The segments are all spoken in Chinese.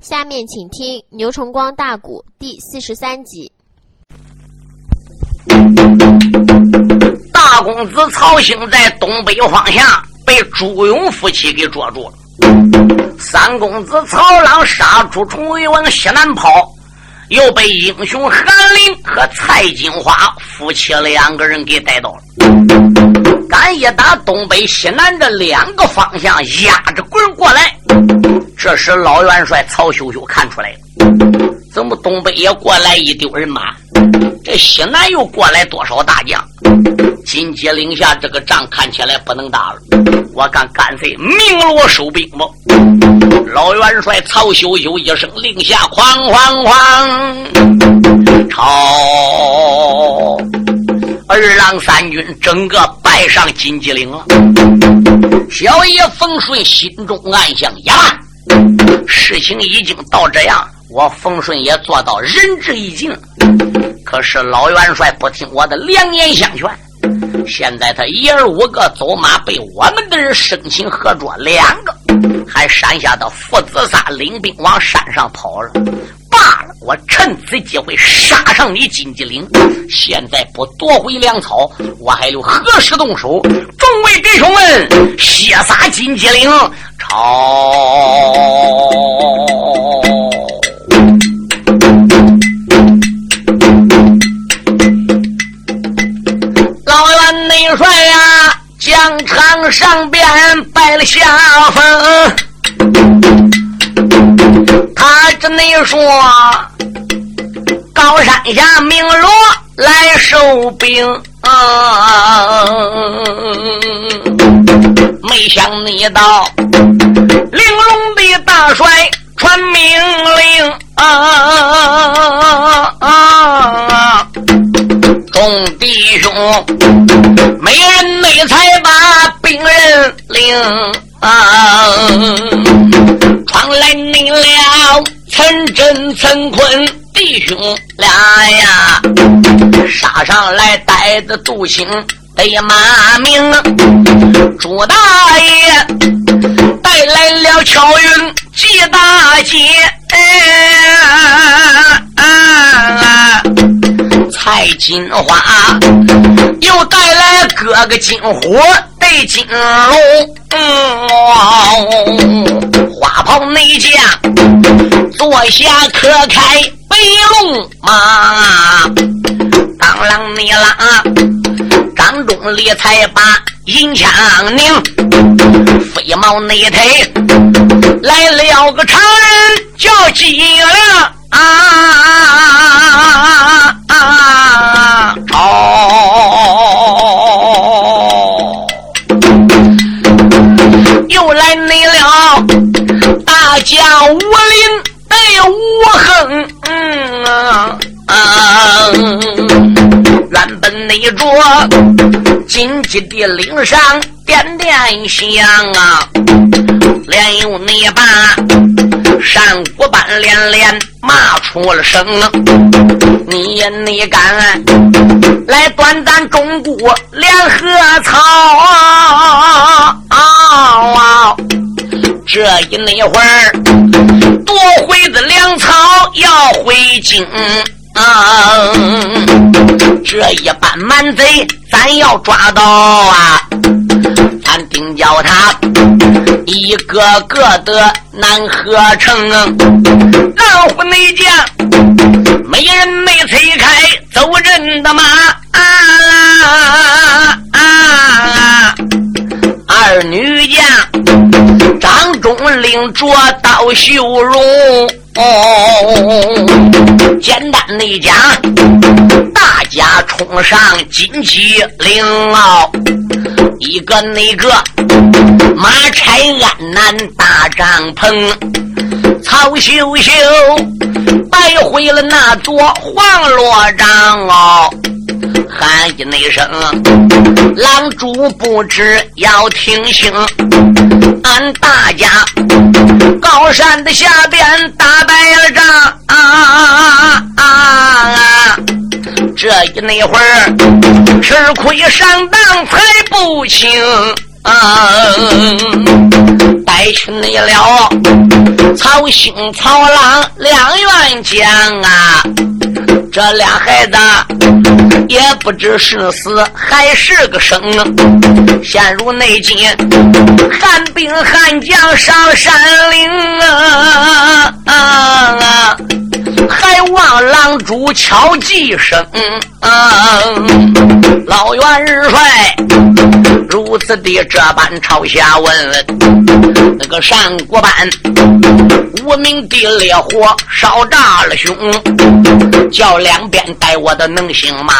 下面请听牛崇光大鼓第四十三集。大公子曹兴在东北方向被朱勇夫妻给捉住了。三公子曹朗杀出重围往西南跑，又被英雄韩林和蔡金花夫妻两个人给逮到了。敢一打东北西南这两个方向压着滚过来。这时老元帅曹秀秀看出来了，怎么东北也过来一丢人马？这西南又过来多少大将？金鸡岭下这个仗看起来不能打了，我看干脆鸣锣收兵吧。老元帅曹秀秀一声令下，哐哐哐，朝二郎三军整个败上金鸡岭了。小爷冯顺心中暗想：呀，事情已经到这样，我冯顺也做到仁至义尽。可是老元帅不听我的良言相劝，现在他一儿五个走马被我们的人生擒活捉两个，还山下的父子仨领兵往山上跑了。罢了，我趁此机会杀上你金鸡岭。现在不夺回粮草，我还有何时动手？众位弟兄们，血洒金鸡岭，朝！内帅呀，疆场上边败了下风。他这内说，高山下鸣锣来收兵啊。没想你到，玲珑的大帅传命令啊。啊！众弟兄，没人内才把病人领，传来你了，陈真、陈坤弟兄俩呀，杀上来带着杜兴得马名，朱大爷带来了巧云季大姐。蔡金花又带来哥哥金虎对金龙，嗯花袍内将坐下可开白龙马，当啷你啷，张忠立才把银枪拧，飞毛内腿来了个常人叫金亮。啊啊啊！哦，又来你了，大将武林被武横，嗯啊，本那着金鸡的岭上点点香啊，连有你把山谷般连连。骂出了声，你也你敢来断咱中国联合草啊！这一那会儿夺回的粮草要回京！这一班蛮贼咱要抓到啊！咱定叫他一个个的难合成，老虎内将没人没催开走人的马啊啊！中领着刀秀容，简单的讲，大家冲上金鸡岭哦。一个那个马拆安南大帐篷，曹秀秀败回了那座黄罗帐哦，喊一那声，狼主不知要听清，俺大家高山的下边打败了仗啊啊啊！这一那会儿，吃亏上当才不轻。带去你了曹兴、曹郎两员将啊，这俩孩子也不知是死还是个生，陷入内境，汉兵汉将上山岭啊，啊还望狼主敲几声啊。老元帅如此的这般朝下问，那个上国班无名的烈火烧炸了胸，叫两边带我的能行吗，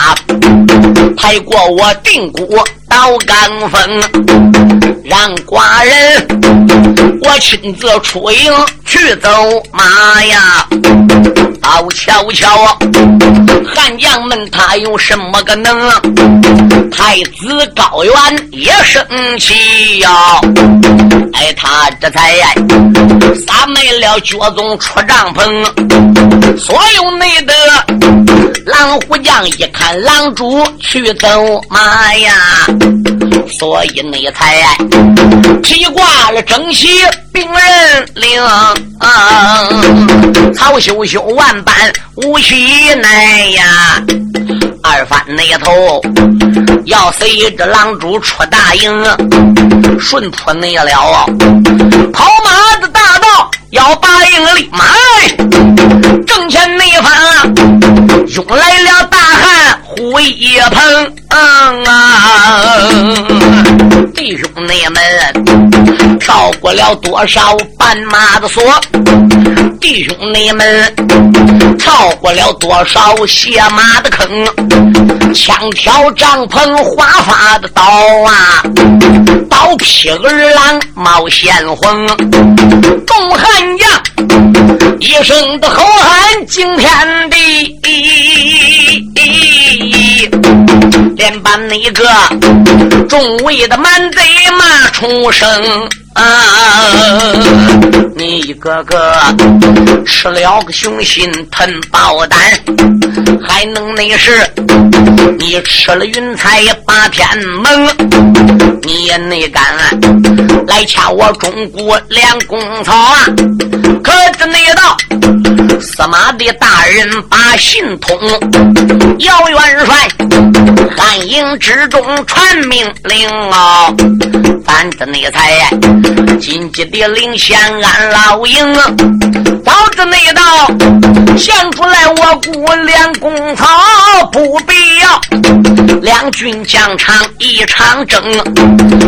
抬过我定谷到岗峰，让寡人我亲自出营去走马呀。好瞧瞧，汉将们他有什么个能？太子高远也生气呀！哎，他这才呀撒没了脚宗出帐篷，所有内的狼虎将一看狼主去走马呀，所以内才披挂了整齐。兵人领，曹秀秀万般无喜奈呀。二番那头要随着狼主出大营，顺坡内了，跑马的大道要把营立马正前内方涌来了大汉胡一鹏啊，弟兄们跳过了多少斑马的锁，弟兄们跳过了多少血马的坑，枪挑帐篷花发的刀啊，刀劈儿郎冒鲜红，东汉将一声的吼喊惊天地。连把那个众位的满贼骂出声啊！你一个个吃了个雄心吞豹胆，还能那是你吃了云彩八天门，你也没敢来掐我中国两公曹啊！可知那道司马的大人把信通，姚元帅。暗营之中传命令啊，反正你才紧急的领先俺老营，导致那道现出来我姑两公曹，不必要两军疆场一场争。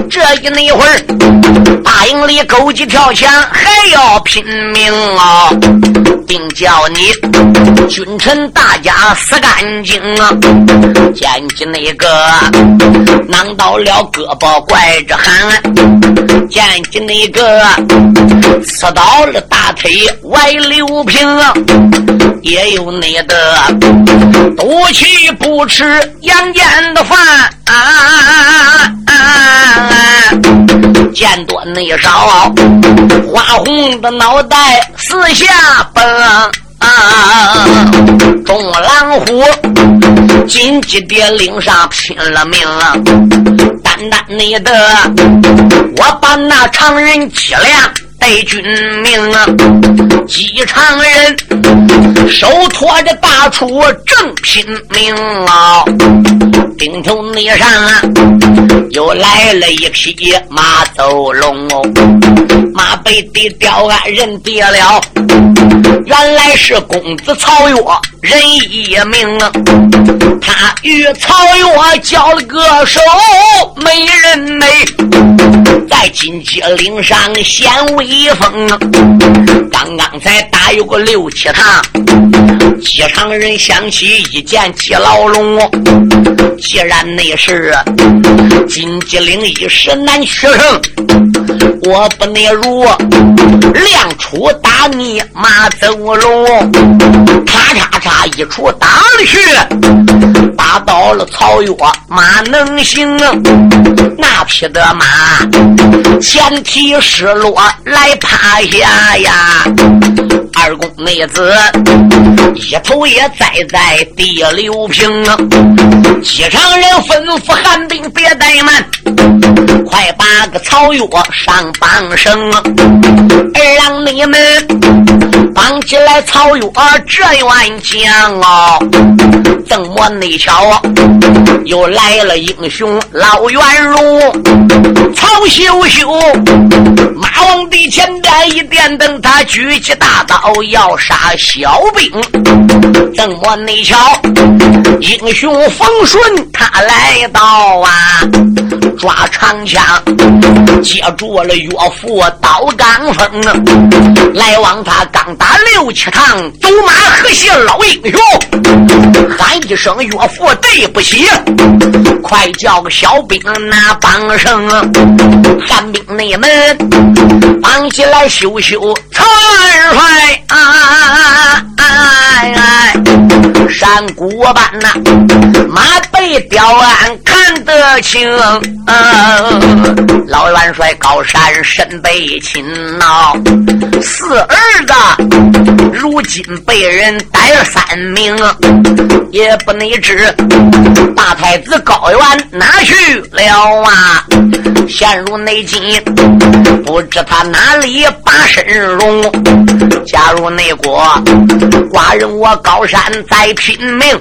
这一那会儿，大营里狗急跳墙还要拼命啊，并叫你君臣大家死干净啊，见起那。个囊到了胳膊拐着喊，见起那个刺到了大腿歪溜平，也有那的赌气不吃杨戬的饭啊，见多内少花红的脑袋四下奔。啊！众狼虎紧急的领上拼了命，单单你的，我把那常人凄凉带军命啊！几常人手托着大杵正拼命啊！顶头那上啊，又来了一匹马走龙哦，马背的吊鞍人跌了。原来是公子曹岳人一名，他与曹岳交了个手，没人没，在金鸡岭上显威风。刚刚才打有个六七趟，机场人想起一见鸡牢笼。既然那是金鸡岭一时难取胜，我不能如亮出打你马走龙，咔嚓嚓一出打了去，打倒了曹岳马能行，那匹的马前蹄失落来趴下呀。二公妹子一头也栽在第六平啊！机场人吩咐寒冰别怠慢，快把个草药上绑绳啊！儿郎你们绑起来草药这员将哦，怎么内巧又来了英雄老袁荣，曹秀秀马王的前边一电灯，他举起大刀要杀小兵，怎么你瞧？英雄冯顺他来到啊，抓长枪接住了岳父刀刚锋，来往他刚打六七趟，走马河蟹老英雄，喊一声岳父对不起，快叫个小兵拿绑绳，寒兵内门绑起来羞羞曹二帅啊！山谷般呐，马背雕鞍看得清。老元帅高山身被擒呐，四儿子如今被人逮了三名，也不内知大太子高原哪去了啊？陷入内境，不知他哪里把身容。加入内国，寡人我高山在拼命，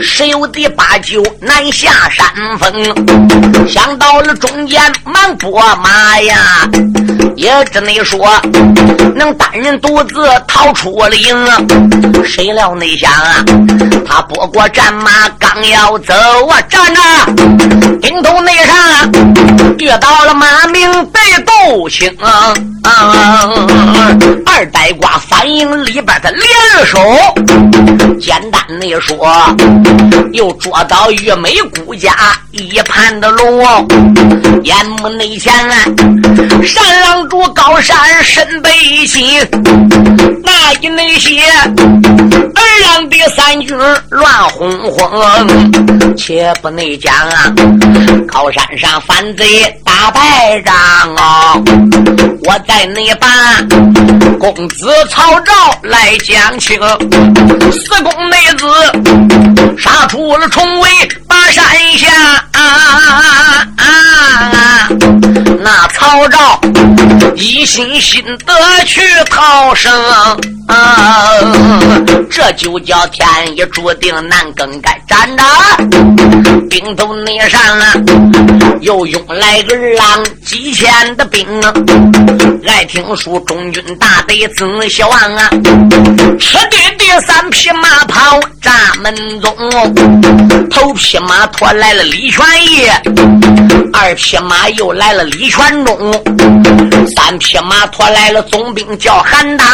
十有第八九难下山峰。想到了中间忙拨马呀，也只能说能单人独自逃出了营。谁料内想啊，他拨过战马刚要走啊，站着顶头内上遇到了马明被斗青。二呆瓜反应里边的联手，简单的说，又捉到玉梅姑家一盘的龙，眼目内前，山狼主高山身背心，那一内些三军乱哄哄，且不内讲啊，高山上反贼打败仗啊，我在内把。公子曹昭来讲清，四公内子杀出了重围把山下啊。啊，那曹昭一心心得去逃生，这就叫天意注定难更改。站着，兵头内上啊，又拥来个狼几千的兵啊，爱听书中军大队曾小王啊，吃的第三匹马跑闸门中，头匹马驮来了李全义，二匹马又来了李全忠，三匹马驮来了总兵叫韩当，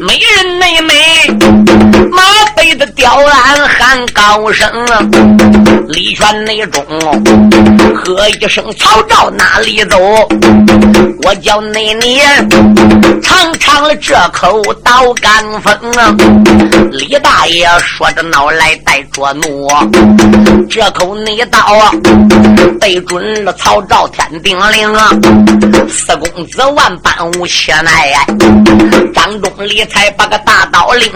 美人妹妹。马背的吊鞍喊高声，李全内中喝一声曹昭哪里走？我叫那年尝尝了这口刀干风啊。李大爷说着闹来带着怒，这口内刀啊对准了曹昭天定令啊！四公公子万般无气奈，张忠礼才把个大刀领！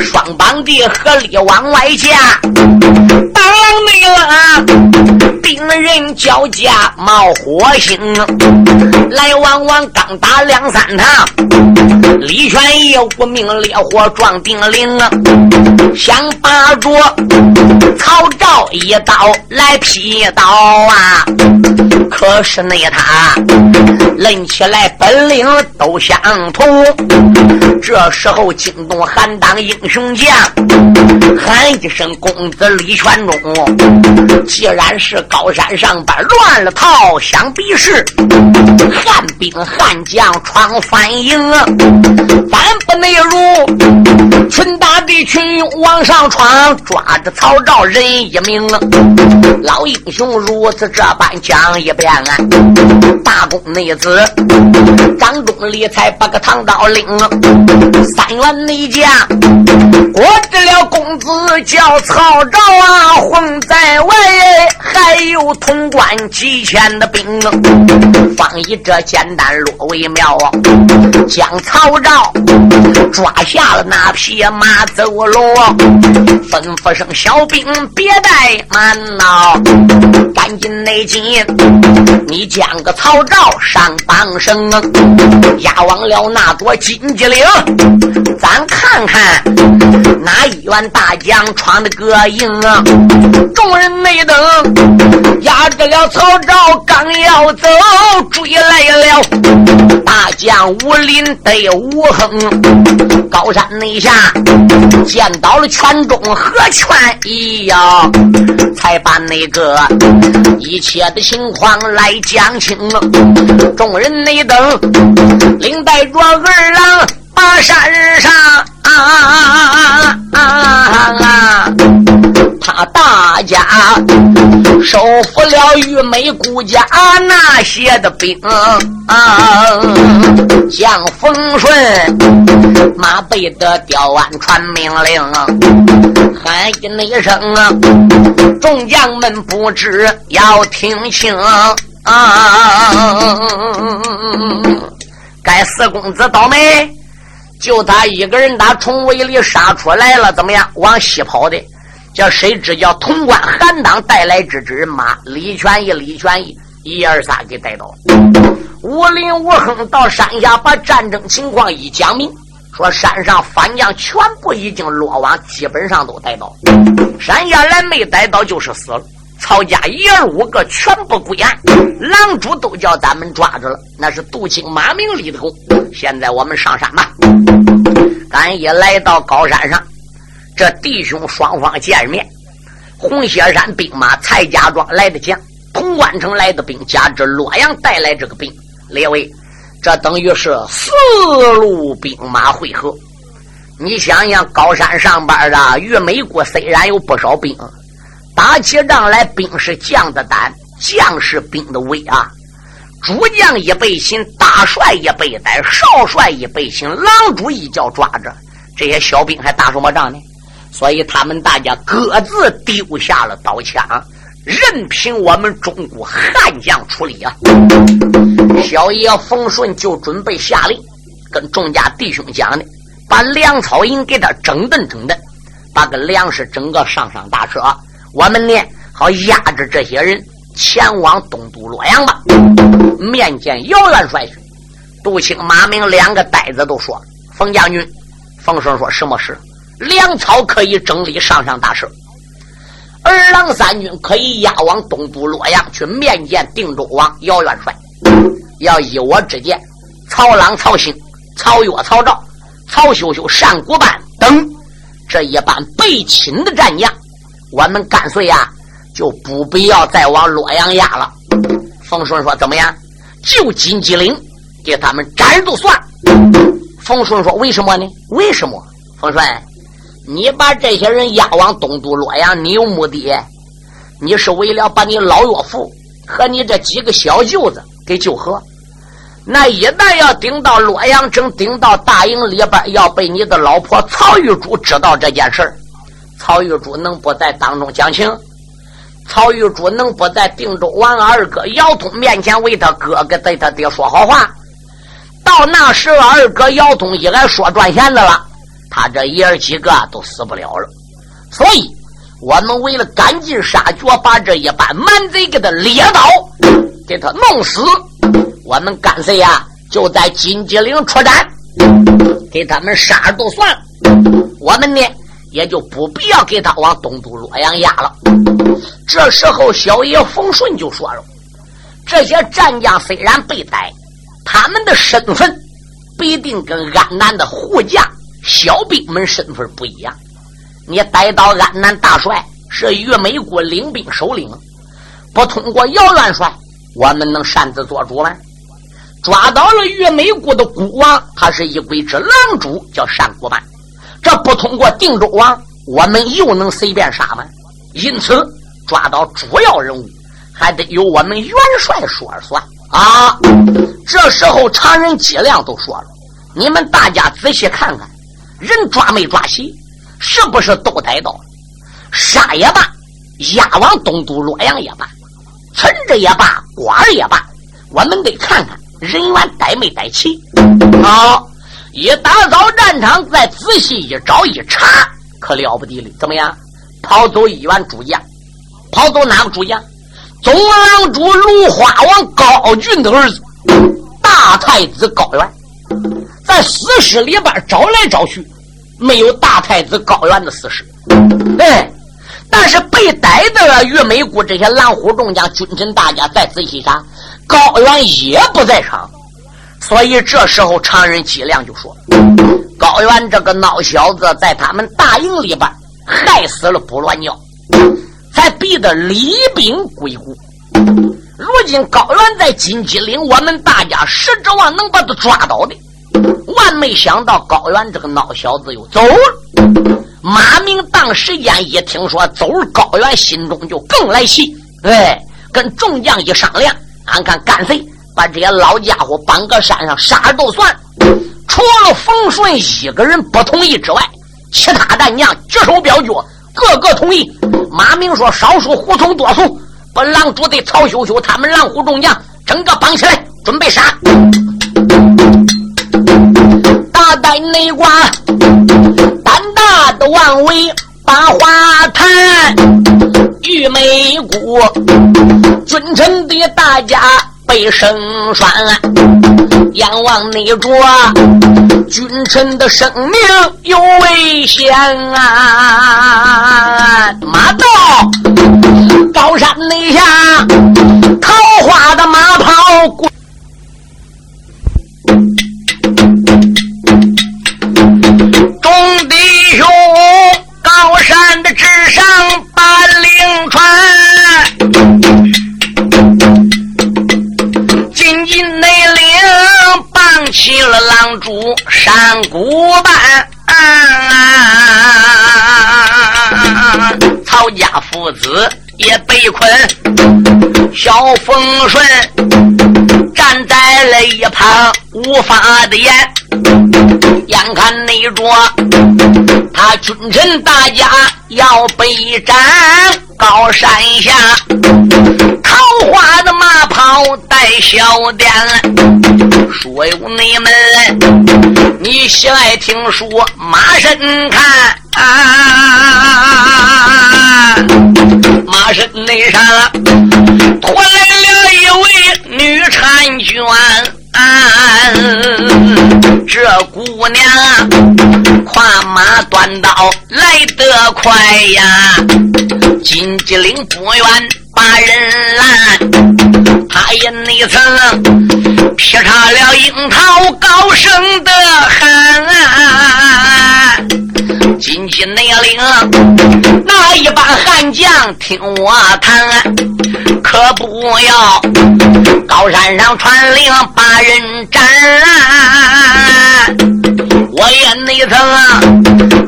双膀的合力往外架，当没了，兵人交加冒火星，来往往刚打两三趟，李全义无名烈火撞定铃，想把着曹昭一刀来劈刀啊，可是那他论起来本领都相同，这时候惊动韩当。英雄将，喊一声公子李全中。既然是高山上边乱了套，想必是汉兵汉将闯反营啊！反不内如群大的群勇往上闯，抓着曹昭人一名！老英雄如此这般讲一遍啊！大公内子张忠礼才把个唐刀领啊！三员内将。我这了公子叫曹昭啊，混在外，还有潼关几千的兵。方以这简单落为妙啊，将曹昭抓下了那匹马走路，吩咐声小兵别怠慢呐，赶紧内进，你将个曹昭上榜声，押往了那座金鸡岭，咱看看哪一员大将闯的个营啊！众人内等压着了曹昭，刚要走，追来了大将武林得武亨，高山内下见到了全中和全一呀，才把那个一切的情况来讲清。众人内等领带着二郎把山上啊啊啊！他大家收服了玉梅姑家那些的兵啊，将风顺马背的吊鞍传命令，喊一声啊！众将们不知要听清啊！该四公子倒霉，就他一个人打重围里杀出来了，怎么样？往西跑的。叫谁知叫潼关韩当带来这支人马，李全义、李全义一二三给带到。武林武亨到山下把战争情况一讲明，说山上反将全部已经落网，基本上都带到。山下来没带到就是死了。曹家一二五个全部归案，狼主都叫咱们抓着了，那是杜青、马明里头。现在我们上山吧。咱一来到高山上。这弟兄双方见面，红雪山兵马蔡家庄来的将，潼关城来的兵加之洛阳带来这个兵，列位，这等于是四路兵马汇合。你想想，高山上边的与美国虽然有不少兵，打起仗来兵是将的胆，将是兵的威啊！主将一被擒，大帅一被逮，少帅一被擒，狼主一脚抓着，这些小兵还打什么仗呢？所以他们大家各自丢下了刀枪，任凭我们中国悍将处理啊！小爷冯顺就准备下令，跟众家弟兄讲的，把粮草营给他整顿整顿，把个粮食整个上上大车，我们呢好压着这些人前往东都洛阳吧。面见姚元帅，杜青、马明两个呆子都说：“冯将军，冯顺说什么事？”粮草可以整理上上大事，二郎三军可以押往东都洛阳去面见定州王姚元帅。要依我之见，曹朗、曹兴、曹岳、曹昭、曹秀秀、单古班等这一班被擒的战将，我们干脆呀就不必要再往洛阳押了。冯顺说：“怎么样？就金鸡岭给他们斩就算。”冯顺说：“为什么呢？为什么？”冯顺。你把这些人押往东都洛阳，你有目的？你是为了把你老岳父和你这几个小舅子给救活？那一旦要顶到洛阳城，顶到大营里边，要被你的老婆曹玉珠知道这件事曹玉珠能不在当中讲情？曹玉珠能不在定州王二哥姚通面前为他哥哥对他爹说好话？到那时，二哥姚通一来说赚钱的了。他这爷儿几个都死不了了，所以我们为了赶尽杀绝，把这一班蛮贼给他猎倒，给他弄死。我们干脆呀，就在金鸡岭出战，给他们杀都算了。我们呢，也就不必要给他往东都洛阳押了。这时候，小爷冯顺就说了：“这些战将虽然被逮，他们的身份必定跟安南的护将。”小兵们身份不一样，你逮到安南大帅是岳美国领兵首领，不通过姚元帅，我们能擅自做主吗？抓到了岳美国的孤王，他是一鬼之狼主，叫单国班，这不通过定州王，我们又能随便杀吗？因此，抓到主要人物，还得由我们元帅说了算啊！这时候，常人脊梁都说了，你们大家仔细看看。人抓没抓齐？是不是都逮到了？杀也罢，押往东都洛阳也罢，村子也罢，官儿也罢，我们得看看人员逮没逮齐。好，一打扫战场，再仔细一找一查，可了不得了！怎么样？跑走一员主将，跑走哪个主将？总郎主卢花王高俊的儿子，大太子高原。在死尸里边找来找去，没有大太子高原的死尸。哎，但是被逮的玉美姑这些狼虎众将、君臣大家，再仔细查，高原也不在场。所以这时候，常人计量就说：高原这个孬小子，在他们大营里边害死了卜乱鸟，才逼得李兵归故。如今高原在金鸡岭，我们大家实指望能把他抓到的。万没想到高原这个孬小子又走了。马明当时间一听说走了，高原心中就更来气。哎，跟众将一商量，俺看干脆把这些老家伙绑个山上杀了都算。除了冯顺一个人不同意之外，其他战将举手表决，个个同意。马明说：“少数服从多数，把狼主的曹秀秀他们狼虎众将整个绑起来，准备杀。”内关，胆大的王伟把话谈，玉梅姑，君臣的大家被生栓，阎王内着，君臣的生命有危险啊！马到高山内下，曹家父子也被困。小风顺站在了一旁，无法的言。眼看那着他君臣大家要被斩，高山下桃花的马跑带小店。说有你们，你喜爱听书，马身看啊，马身内上驮来了一位女婵娟。这姑娘跨马端刀来得快呀，金鸡岭不远把人拦，他也内曾劈叉了樱桃高声的喊，金鸡内领那一帮悍将听我谈，可不要高山上传令把人斩。我也内曾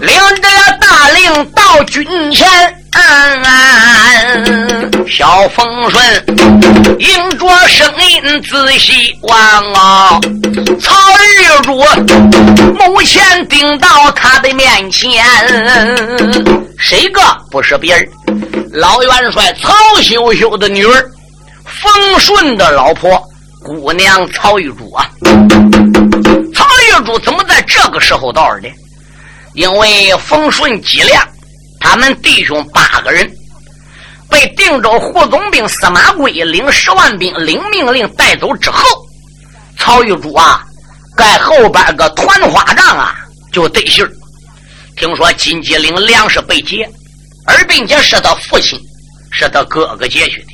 领着军前，小风顺迎着声音仔细望啊，曹玉珠目前顶到他的面前，谁个不是别人？老元帅曹秀秀的女儿，风顺的老婆姑娘曹玉珠啊。曹玉珠怎么在这个时候到的？因为风顺、吉良他们弟兄八个人被定州胡总兵司马贵领十万兵领命令带走之后，曹玉珠啊，在后边个团花帐啊就得信听说金鸡岭粮食被劫，而并且是他父亲，是他哥哥劫去的，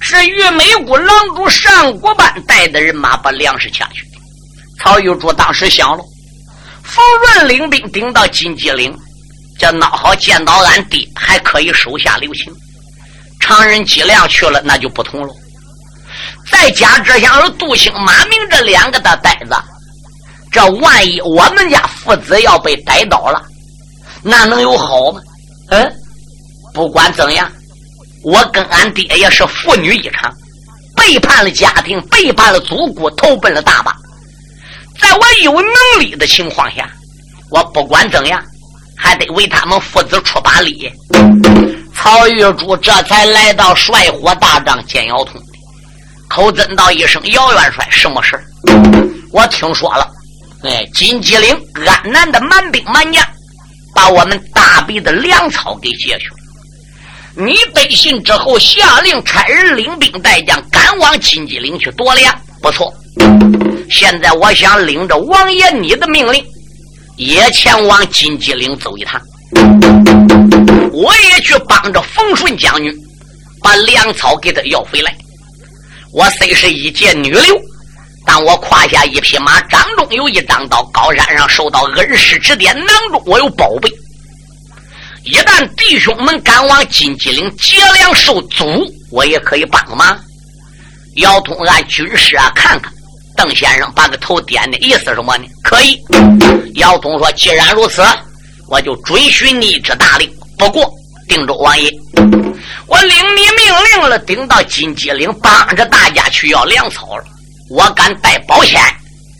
是玉美姑狼主上国班带的人马把粮食抢去的。曹玉珠当时想了，冯润领兵顶到金鸡岭，这孬好见到俺爹还可以手下留情。常人姬亮去了，那就不同了。再加之像是杜兴、马明这两个的呆子，这万一我们家父子要被逮到了，那能有好吗？嗯，不管怎样，我跟俺爹也是父女一场，背叛了家庭，背叛了祖国，投奔了大把。在我有能力的情况下，我不管怎样，还得为他们父子出把力。曹玉珠这才来到帅火大帐见姚通，口尊道一声：“姚元帅，什么事我听说了，哎，金鸡岭安南的满兵满将，把我们大鼻的粮草给劫去了。你背信之后，下令差人领兵带将赶往金鸡岭去夺粮。不错，现在我想领着王爷你的命令，也前往金鸡岭走一趟。我也去帮着冯顺将军，把粮草给他要回来。我虽是一介女流，但我胯下一匹马，掌中有一张刀，高山上受到恩师指点，囊中我有宝贝。一旦弟兄们赶往金鸡岭劫粮受阻，我也可以帮忙。姚通按军师啊，看看。邓先生把个头点的意思什么呢？可以。姚通说：“既然如此，我就准许你之大令。不过，定州王爷。”我领你命令了，顶到金鸡岭，帮着大家去要粮草了。我敢带保险，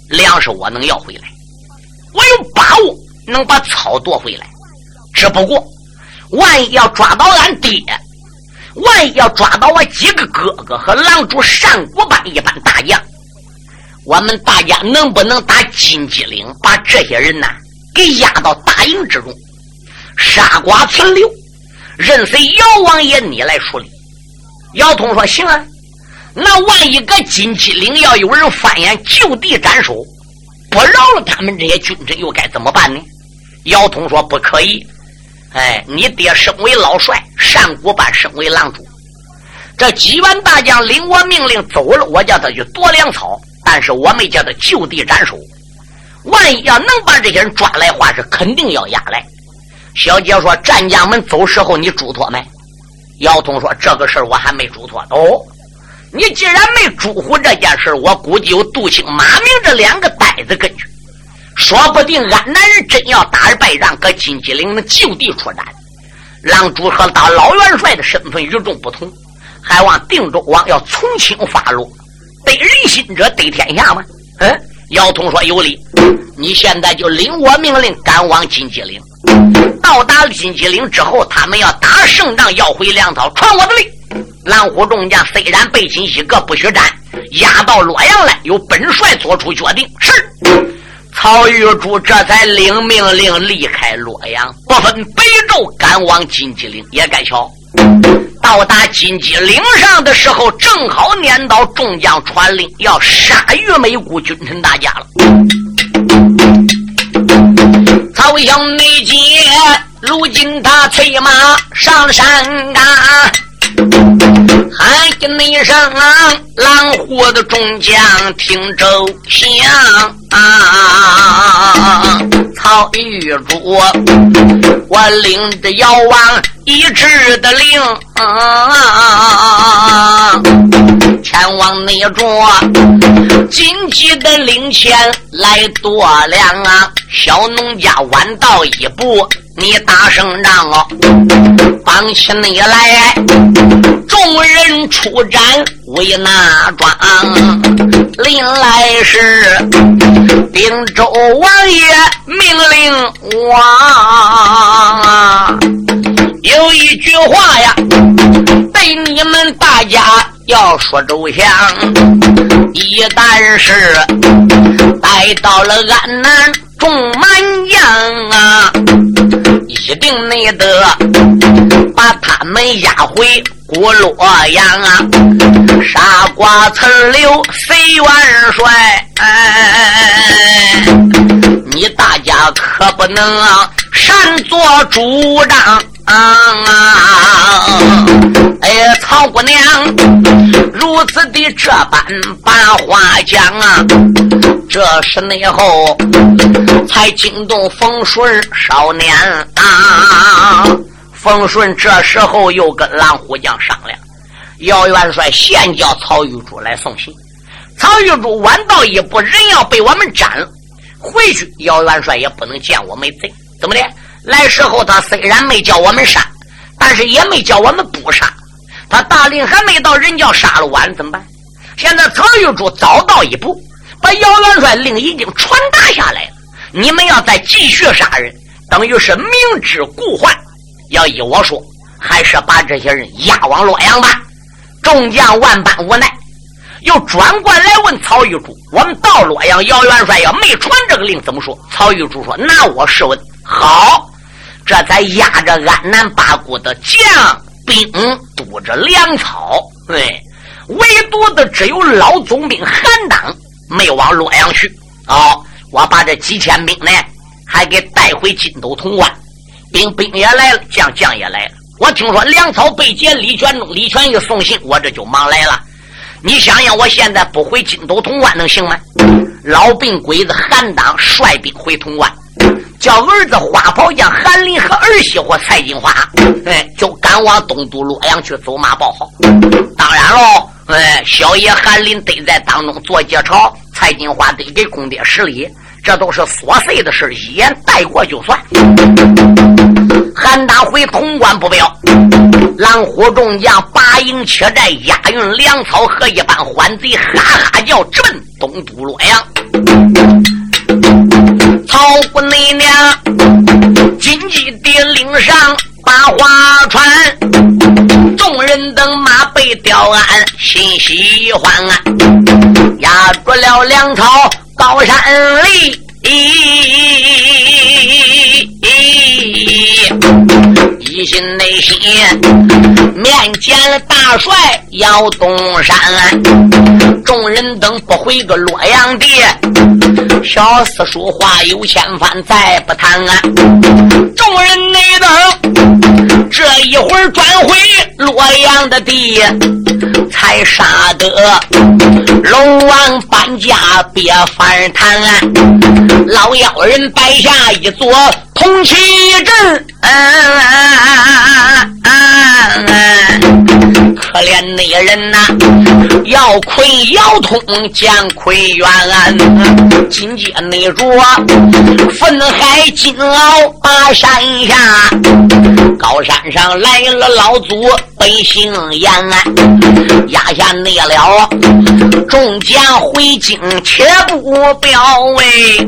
粮食我能要回来，我有把握能把草夺回来。只不过，万一要抓到俺爹，万一要抓到我几个哥哥和狼主单国班一般大将，我们大家能不能打金鸡岭，把这些人呢给押到大营之中，杀剐存留？任随姚王爷你来处理。姚通说：“行啊，那万一个金鸡岭要有人翻眼，就地斩首，不饶了他们这些军臣，又该怎么办呢？”姚通说：“不可以。哎，你爹身为老帅，单国班身为郎主，这几员大将领我命令走了，我叫他去夺粮草，但是我没叫他就地斩首。万一要能把这些人抓来话，是肯定要押来。”小姐说：“战将们走时候，你嘱托没？”姚通说：“这个事儿我还没嘱托。”哦，你既然没嘱咐这件事我估计有杜兴、马明这两个呆子跟去，说不定安南人真要打败仗，搁金鸡岭能就地出战。狼主和大老元帅的身份与众不同，还望定州王要从轻发落，得人心者得天下吗？嗯，姚通说：“有理，你现在就领我命令，赶往金鸡岭。”到达金鸡岭之后，他们要打胜仗，要回粮草，传我的令。蓝虎众将虽然被金西阁不许战，押到洛阳来，由本帅做出决定。是，曹玉珠这才领命令离开洛阳，不分北昼，赶往金鸡岭。也该瞧，到达金鸡岭上的时候，正好撵到众将传令，要杀岳美姑君臣大家了。曹营内奸，如今他催马上山岗，喊一声啊，狼虎的众将听周响啊！曹玉珠，我领着妖王一致的令，前往那座紧急的领钱来夺粮啊！小农家晚到一步，你打胜仗哦，绑起你来，众人出战为那庄，临来时，定州王爷命令我，有一句话呀，对你们大家要说周详，一旦是带到了安南。众满将啊，一定内得把他们押回古洛阳啊！傻瓜陈留谁元帅，哎，你大家可不能啊擅作主张。啊！哎，曹姑娘如此的这般把话讲啊，这是内后才惊动冯顺少年啊。冯顺这时候又跟狼虎将商量，姚元帅先叫曹玉珠来送信。曹玉珠晚到一步，人要被我们斩了，回去姚元帅也不能见我没贼，怎么的？来时候，他虽然没叫我们杀，但是也没叫我们不杀。他大令还没到，人叫杀了完怎么办？现在曹玉珠早到一步，把姚元帅令已经传达下来了。你们要再继续杀人，等于是明知故犯。要依我说，还是把这些人押往洛阳吧。众将万般无奈，又转过来问曹玉珠：“我们到洛阳，姚元帅要没传这个令，怎么说？”曹玉珠说：“那我试问。”好，这才压着安南八股的将兵，堵着粮草。对，唯独的只有老总兵韩当没往洛阳去。哦，我把这几千兵呢，还给带回金斗潼关。兵兵也来了，将将也来了。我听说粮草被劫，李全忠、李全义送信，我这就忙来了。你想想，我现在不回金斗潼关能行吗？老病鬼子韩当率兵回潼关。叫儿子花袍将韩林和儿媳妇蔡金花，哎，就赶往东都洛阳去走马报号。当然喽，哎，小爷韩林得在当中做节操，蔡金花得给公爹施礼，这都是琐碎的事一言带过就算。韩大回潼关不表，狼虎众将八营切寨押运粮草和一班欢贼，哈哈叫直奔东都洛阳。急地领上把花船，众人等马被吊鞍，心喜欢啊！压住了粮草高山里，一心内心面见了大帅姚东山，众人等不回个洛阳地。小四说话有千番，再不谈啊！众人内等，这一会儿转回洛阳的地，才杀得龙王搬家别反谈啊！老妖人摆下一座铜旗阵。可怜那人呐，要困要通将亏冤，金阶内着愤海金鳌把山下，高山上来了老祖本姓严，压下内了众将回京且不表为，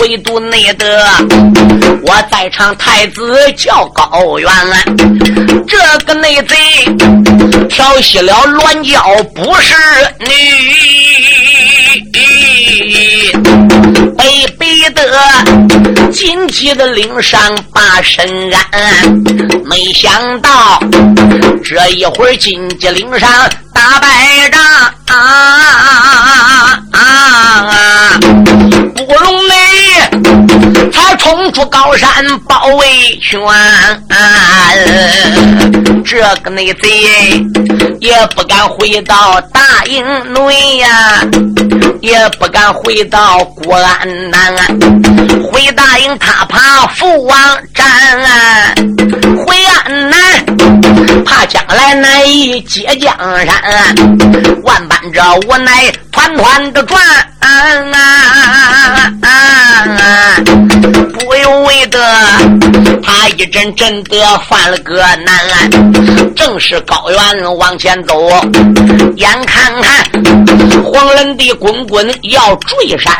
唯独内得我在场太子叫高远，这个内贼。调戏了乱娇不是女，被逼得紧急的领上把身安，没想到这一会儿紧急领上打败仗啊啊！不他冲出高山包围圈。这个内贼也不敢回到大营内呀，也不敢回到国安南。回大营他怕父王斩，回安南怕将来难以接江山。万般这无奈，团团的转。啊啊啊啊啊啊为得，他一阵阵的犯了个难。正是高原往前走，眼看看黄人的滚滚要坠山，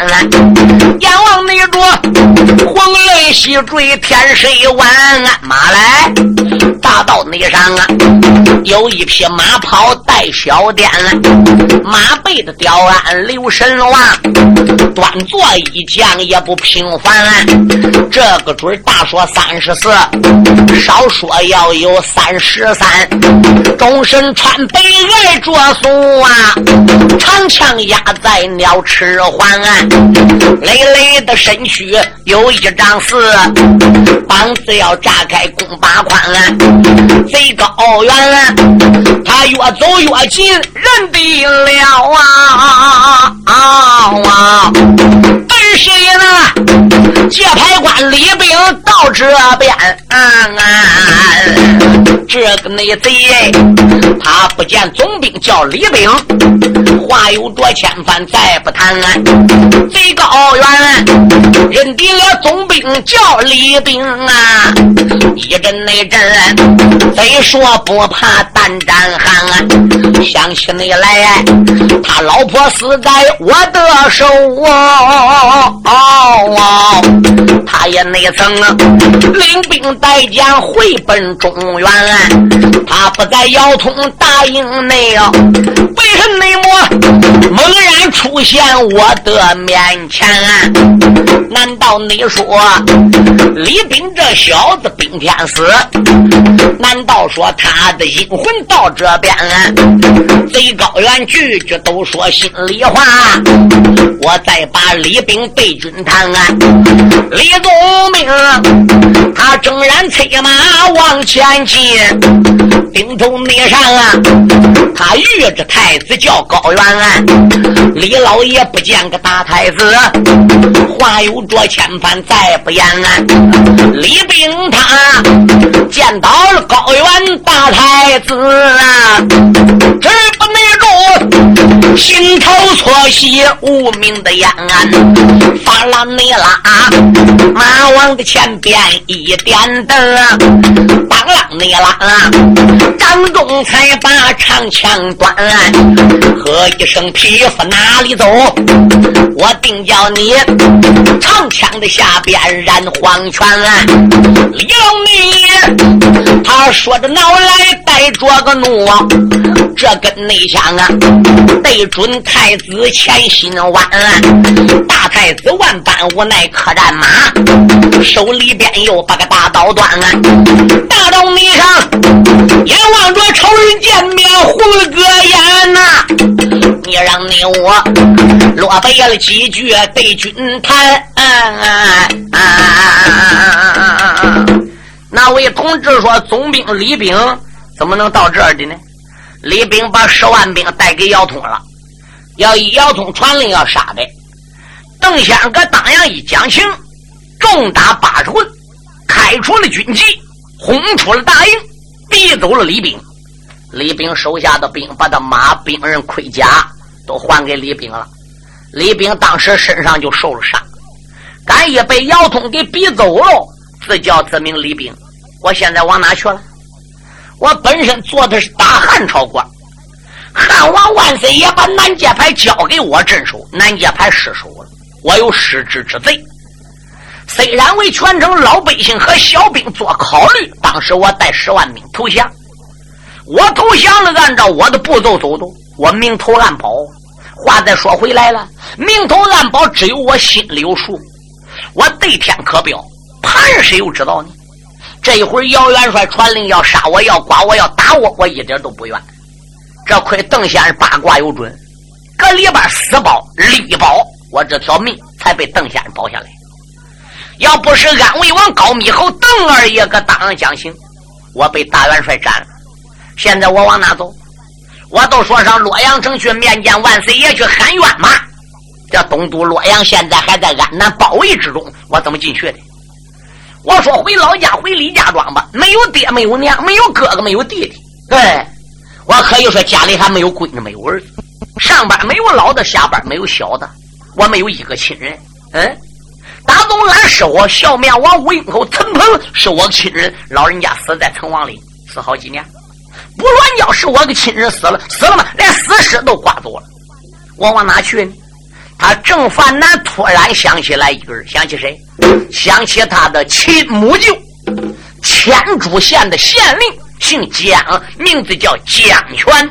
眼望那着黄雷西坠，天水湾马来大道那上啊，有一匹马跑带小颠，马背的雕鞍刘神王，端坐一将也不平凡。这个准大说三十四，少说要有三十三。终身穿北爱着素啊，长枪压在鸟翅环，累累的身躯有一丈四，膀子要炸开弓八宽，贼高远，他越走越近，认得了啊啊！本谁呢？界牌关李兵到这边，这个内贼。他不见总兵叫李兵，话有多千番，再不谈。贼高远，认定了总兵叫李兵啊！一阵那阵，贼说不怕胆战寒。啊想起你来，他老婆死在我的手哦，他也也曾领兵带将回奔中原，他不。在姚通大营内啊，为神内魔猛出现我的面前，难道你说李斌这小子冰天死？难道说他的阴魂到这边？贼高原句句都说心里话，我再把李炳对军谈。李宗明他正然策马往前进，顶头内上啊，他遇着太子叫高原，李老爷不见个大太子，话有着千番再不言。李炳他见到了高原大太子啊，直不内，心头错喜无名的烟，发拉内拉，马王的前边一点灯，当啷内拉，张仲才把长枪端，喝一声匹夫哪里走？我定叫你长枪的下边染黄泉。李老你，他说着恼来带着个怒，这根内枪啊，对准太子前心弯。大太子万般无奈可战马，手里边又把个大刀端。大刀内上，眼望着仇人见面红了个眼呐！你让你我落背了几句对军谈。那位同志说：“总兵李炳怎么能到这儿的呢？”李炳把十万兵带给姚通了，要以姚通传令要杀的。邓先生搁当阳一讲情，重打八十棍，开除了军籍，轰出了大营，逼走了李炳。李炳手下的兵把他马、兵刃、盔甲都还给李炳了。李炳当时身上就受了伤，敢也被姚通给逼走了，自叫自名李炳。我现在往哪去了？我本身做的是大汉朝官，汉王万岁也把南界牌交给我镇守，南界牌失守了，我有失职之罪。虽然为全城老百姓和小兵做考虑，当时我带十万兵投降，我投降了，按照我的步骤走的，我明投暗保。话再说回来了，明投暗保只有我心里有数，我对天可表，旁人谁又知道呢？这一会儿，姚元帅传令要杀我，要剐我，要打我，我一点都不愿。这亏邓先生八卦有准，搁里边死保、力保我这条命，才被邓先生保下来。要不是安魏王高密侯邓二爷搁当阳讲行，我被大元帅斩了。现在我往哪走？我都说上洛阳城去面见万岁爷去喊冤嘛。这东都洛阳现在还在安南包围之中，我怎么进去的？我说回老家，回李家庄吧。没有爹，没有娘，没有哥哥，没有弟弟。对，我可以说家里还没有闺女，没有儿子。上班没有老的，下班没有小的。我没有一个亲人。嗯，大东安是我小面王吴英口陈鹏是我亲人，老人家死在城隍里，死好几年。不乱叫是我的亲人死了，死了吗？连死尸都刮走了。我往哪去呢？他正烦恼，突然想起来一个人，想起谁？想起他的亲母舅，千竹县的县令，姓江，名字叫江泉。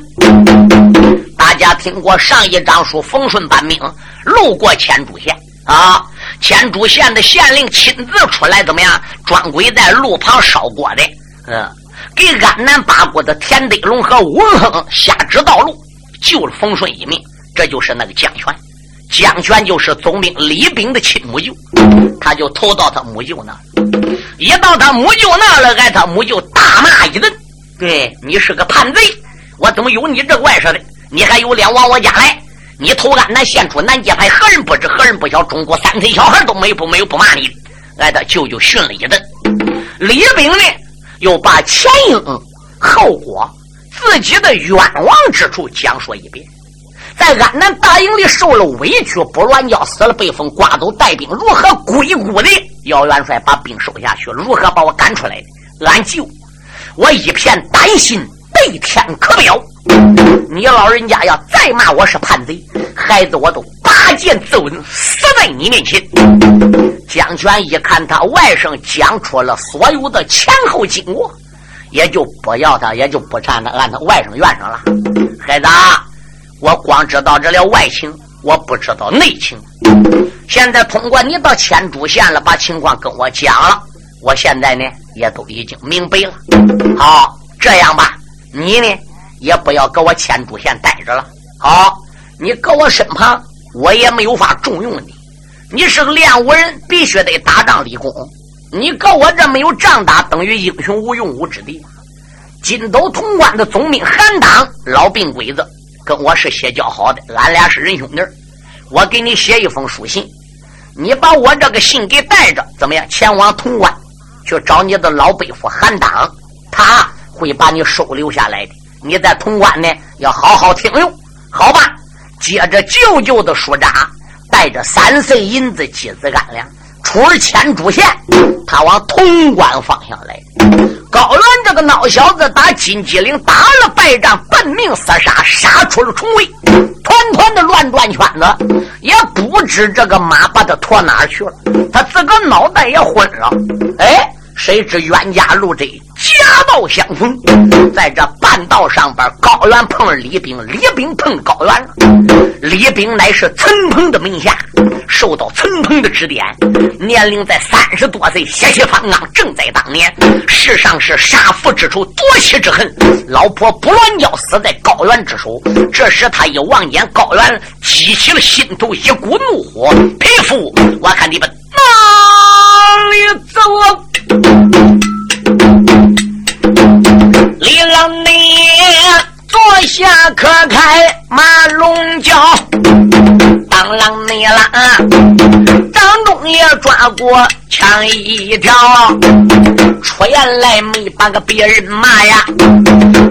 大家听过上一章书，冯顺搬命路过千竹县啊，千竹县的县令亲自出来，怎么样？专轨在路旁烧锅的，嗯，给安南八国的田德龙和吴文亨下指道路，救了冯顺一命。这就是那个江泉。江泉就是总兵李炳的亲母舅，他就投到他母舅那一到他母舅那了，挨他母舅大骂一顿。对你是个叛贼，我怎么有你这外甥的？你还有脸往我家来？你投安南献出南界派，何人不知？何人不晓？中国三岁小孩都没不没有不骂你。挨他舅舅训了一顿。李炳呢，又把前因后果、自己的冤枉之处讲述一遍。在安南大营里受了委屈，不乱叫死了，被风刮走带兵，如何归故的？姚元帅把兵收下去，如何把我赶出来的？俺舅，我一片担心，对天可表。你老人家要再骂我是叛贼，孩子我都拔剑自刎，死在你面前。江权一看他外甥讲出了所有的前后经过，也就不要他，也就不站他，按他外甥院上了。孩子。我光知道这了外情，我不知道内情。现在通过你到千珠县了，把情况跟我讲了，我现在呢也都已经明白了。好，这样吧，你呢也不要搁我千珠县待着了。好，你搁我身旁，我也没有法重用你。你是个练武人，必须得打仗立功。你搁我这没有仗打，等于英雄无用武之地。金斗潼关的总兵韩当老病鬼子，跟我是写交好的，俺俩是仁兄弟。我给你写一封书信，你把我这个信给带着，怎么样？前往潼关去找你的老背夫韩当，他会把你收留下来的。你在潼关呢，要好好听用，好吧？接着舅舅的书札，带着三岁银子、几子干粮，出了千珠县，他往潼关方向来。高伦这个孬小子打金鸡岭打了败仗，奔命厮杀，杀出了重围，团团的乱转圈子，也不知这个马把他拖哪儿去了，他自个脑袋也昏了。哎，谁知冤家路窄，夹道相逢，在这半道上边，高原碰了李冰，李冰碰高原。李冰乃是陈鹏的门下，受到陈鹏的指点，年龄在三十多岁，血气方刚，正在当年。世上是杀父之仇，夺妻之恨，老婆不乱叫，死在高原之手。这时他一望见高原，激起了心头一股怒火。匹夫，我看你们哪里走？李郎你。坐下可开马龙角，当啷你啷，当中也抓过枪一条，出言来没把个别人骂呀，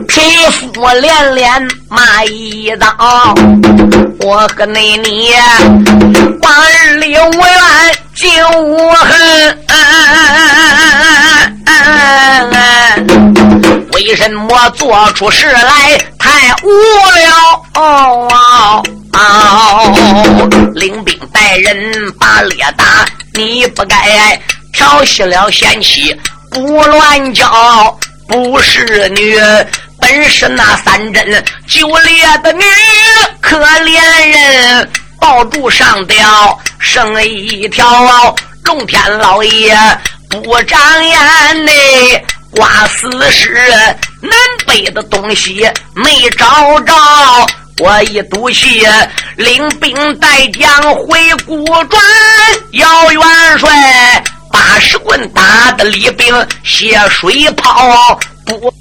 皮肤连连骂一刀，我和你你往日里无怨就无恨。为什么做出事来太无聊？哦领兵带人把猎打，你不该调戏了贤妻不乱叫，不是女，本是那三针九猎的女，可怜人抱住上吊剩一条，众天老爷不长眼嘞。挂死尸，南北的东西没找着，我一赌气，领兵带将回古庄，姚元帅八十棍打的李兵血水泡，不